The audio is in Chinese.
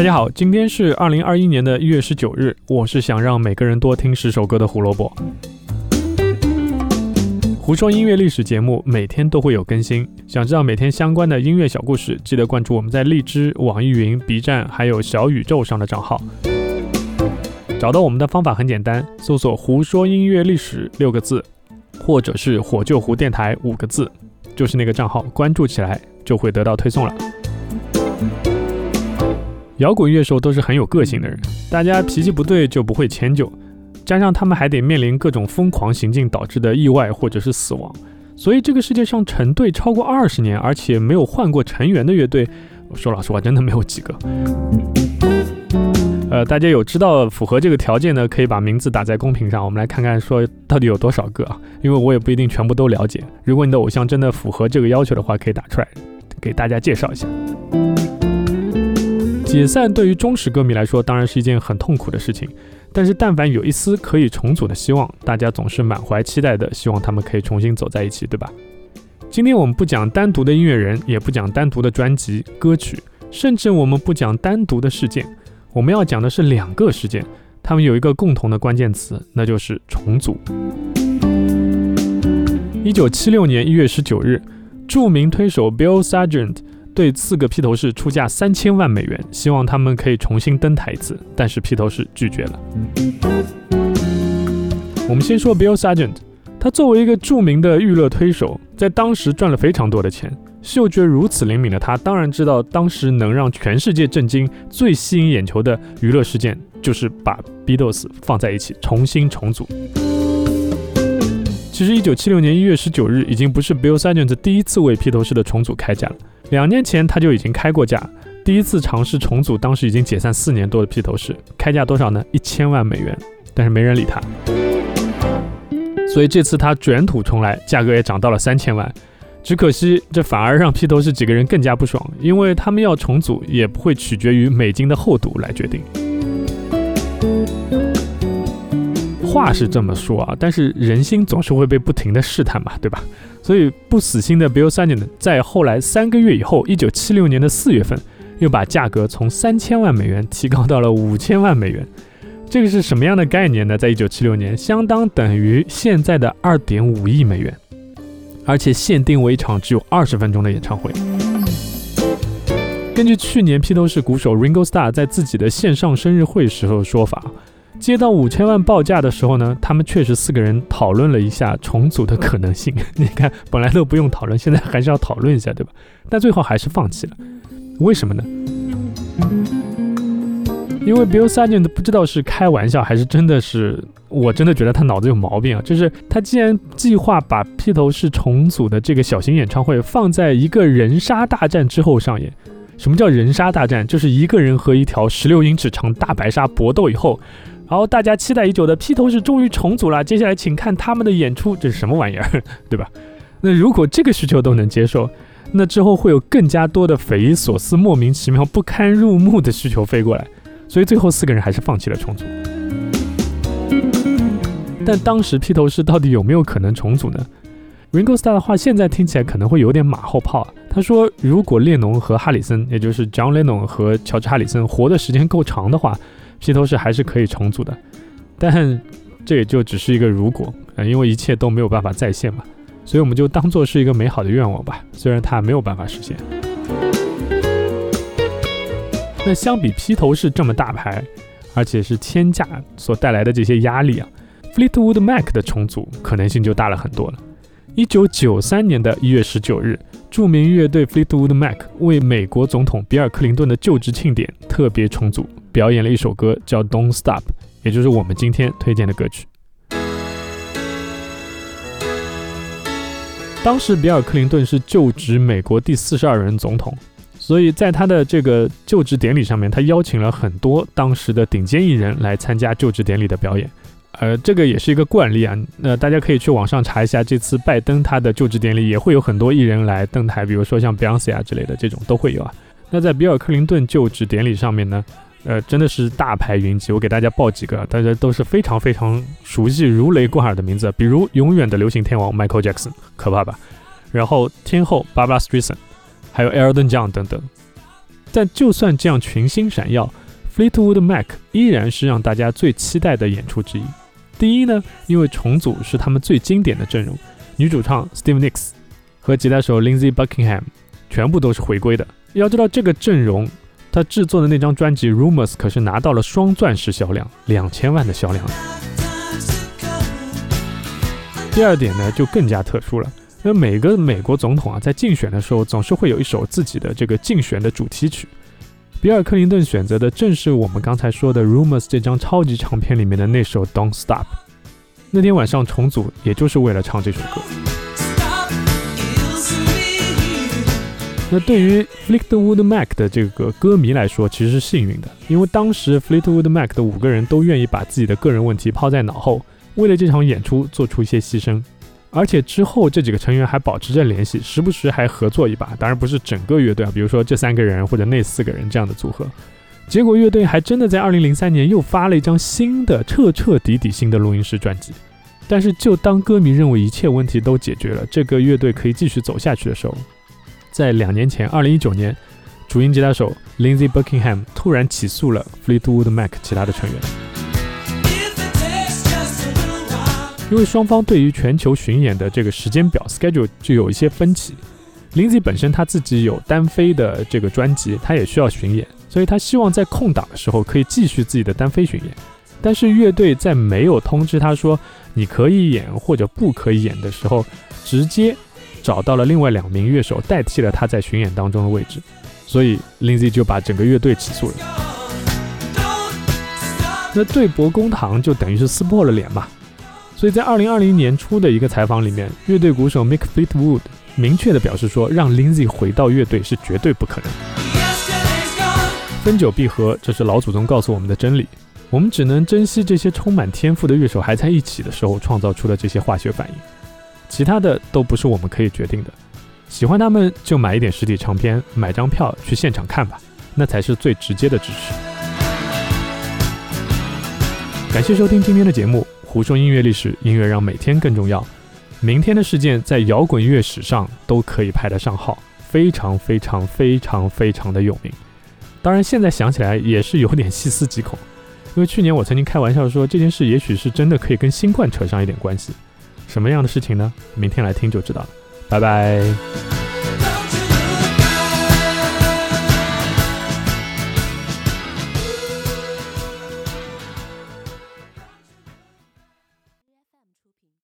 大家好，今天是二零二一年的一月十九日，我是想让每个人多听十首歌的胡萝卜。胡说音乐历史节目每天都会有更新，想知道每天相关的音乐小故事，记得关注我们在荔枝、网易云、B 站还有小宇宙上的账号。找到我们的方法很简单，搜索“胡说音乐历史”六个字，或者是“火救胡电台”五个字，就是那个账号，关注起来就会得到推送了。摇滚乐手都是很有个性的人，大家脾气不对就不会迁就，加上他们还得面临各种疯狂行径导致的意外或者是死亡，所以这个世界上成队超过二十年而且没有换过成员的乐队，说老实话真的没有几个。呃，大家有知道符合这个条件的，可以把名字打在公屏上，我们来看看说到底有多少个啊？因为我也不一定全部都了解。如果你的偶像真的符合这个要求的话，可以打出来给大家介绍一下。解散对于忠实歌迷来说当然是一件很痛苦的事情，但是但凡有一丝可以重组的希望，大家总是满怀期待的，希望他们可以重新走在一起，对吧？今天我们不讲单独的音乐人，也不讲单独的专辑歌曲，甚至我们不讲单独的事件，我们要讲的是两个事件，他们有一个共同的关键词，那就是重组。一九七六年一月十九日，著名推手 Bill Sargent。对四个披头士出价三千万美元，希望他们可以重新登台一次，但是披头士拒绝了。我们先说 Bill Sargent，他作为一个著名的娱乐推手，在当时赚了非常多的钱。嗅觉如此灵敏的他，当然知道当时能让全世界震惊、最吸引眼球的娱乐事件，就是把 Beatles 放在一起重新重组。其实，一九七六年一月十九日已经不是 Bill Sargent 第一次为披头士的重组开价了。两年前他就已经开过价，第一次尝试重组，当时已经解散四年多的披头士，开价多少呢？一千万美元，但是没人理他。所以这次他卷土重来，价格也涨到了三千万。只可惜这反而让披头士几个人更加不爽，因为他们要重组也不会取决于美金的厚度来决定。话是这么说啊，但是人心总是会被不停的试探嘛，对吧？所以不死心的 Bill Sargent 在后来三个月以后，一九七六年的四月份，又把价格从三千万美元提高到了五千万美元。这个是什么样的概念呢？在一九七六年，相当等于现在的二点五亿美元，而且限定为一场只有二十分钟的演唱会。根据去年披头士鼓手 Ringo Starr 在自己的线上生日会时候的说法。接到五千万报价的时候呢，他们确实四个人讨论了一下重组的可能性。你看，本来都不用讨论，现在还是要讨论一下，对吧？但最后还是放弃了。为什么呢？因为 Bill Sargent 不知道是开玩笑还是真的是，我真的觉得他脑子有毛病啊！就是他既然计划把披头士重组的这个小型演唱会放在一个人杀大战之后上演，什么叫人杀大战？就是一个人和一条十六英尺长大白鲨搏斗以后。好大家期待已久的披头士终于重组了，接下来请看他们的演出，这是什么玩意儿，对吧？那如果这个需求都能接受，那之后会有更加多的匪夷所思、莫名其妙、不堪入目的需求飞过来，所以最后四个人还是放弃了重组。但当时披头士到底有没有可能重组呢？Ringo Starr 的话现在听起来可能会有点马后炮啊。他说，如果列侬和哈里森，也就是 John Lennon 和乔治哈里森活的时间够长的话。披头士还是可以重组的，但这也就只是一个如果啊，因为一切都没有办法再现嘛，所以我们就当做是一个美好的愿望吧，虽然它没有办法实现。那相比披头士这么大牌，而且是天价所带来的这些压力啊，Fleetwood Mac 的重组可能性就大了很多了。一九九三年的一月十九日，著名乐队 Fleetwood Mac 为美国总统比尔·克林顿的就职庆典特别重组。表演了一首歌叫《Don't Stop》，也就是我们今天推荐的歌曲。当时比尔·克林顿是就职美国第四十二任总统，所以在他的这个就职典礼上面，他邀请了很多当时的顶尖艺人来参加就职典礼的表演。呃，这个也是一个惯例啊。那大家可以去网上查一下，这次拜登他的就职典礼也会有很多艺人来登台，比如说像 Beyonce 啊之类的这种都会有啊。那在比尔·克林顿就职典礼上面呢？呃，真的是大牌云集，我给大家报几个，大家都是非常非常熟悉、如雷贯耳的名字，比如永远的流行天王 Michael Jackson，可怕吧？然后天后 Barbara Streisand，还有 Elton John 等等。但就算这样群星闪耀，Fleetwood Mac 依然是让大家最期待的演出之一。第一呢，因为重组是他们最经典的阵容，女主唱 Steve Nicks 和吉他手 Lindsey Buckingham 全部都是回归的。要知道这个阵容，他制作的那张专辑《Rumors》可是拿到了双钻石销量，两千万的销量。第二点呢，就更加特殊了。那每个美国总统啊，在竞选的时候，总是会有一首自己的这个竞选的主题曲。比尔·克林顿选择的正是我们刚才说的《Rumors》这张超级长片里面的那首《Don't Stop》。那天晚上重组，也就是为了唱这首歌。那对于 Fleetwood Mac 的这个歌迷来说，其实是幸运的，因为当时 Fleetwood Mac 的五个人都愿意把自己的个人问题抛在脑后，为了这场演出做出一些牺牲。而且之后这几个成员还保持着联系，时不时还合作一把。当然不是整个乐队啊，比如说这三个人或者那四个人这样的组合。结果乐队还真的在2003年又发了一张新的、彻彻底底新的录音室专辑。但是就当歌迷认为一切问题都解决了，这个乐队可以继续走下去的时候，在两年前，2019年，主音吉他手 Lindsey Buckingham 突然起诉了 Fleetwood Mac 其他的成员。因为双方对于全球巡演的这个时间表 schedule 就有一些分歧。Lindsay 本身他自己有单飞的这个专辑，他也需要巡演，所以他希望在空档的时候可以继续自己的单飞巡演。但是乐队在没有通知他说你可以演或者不可以演的时候，直接找到了另外两名乐手代替了他在巡演当中的位置，所以 Lindsay 就把整个乐队起诉了。那对簿公堂就等于是撕破了脸嘛。所以在二零二零年初的一个采访里面，乐队鼓手 Mick Fleetwood 明确的表示说，让 Lindsay 回到乐队是绝对不可能。分久必合，这是老祖宗告诉我们的真理。我们只能珍惜这些充满天赋的乐手还在一起的时候创造出的这些化学反应，其他的都不是我们可以决定的。喜欢他们就买一点实体唱片，买张票去现场看吧，那才是最直接的支持。感谢收听今天的节目。胡说音乐历史，音乐让每天更重要。明天的事件在摇滚乐史上都可以排得上号，非常非常非常非常的有名。当然，现在想起来也是有点细思极恐，因为去年我曾经开玩笑说这件事也许是真的可以跟新冠扯上一点关系。什么样的事情呢？明天来听就知道了。拜拜。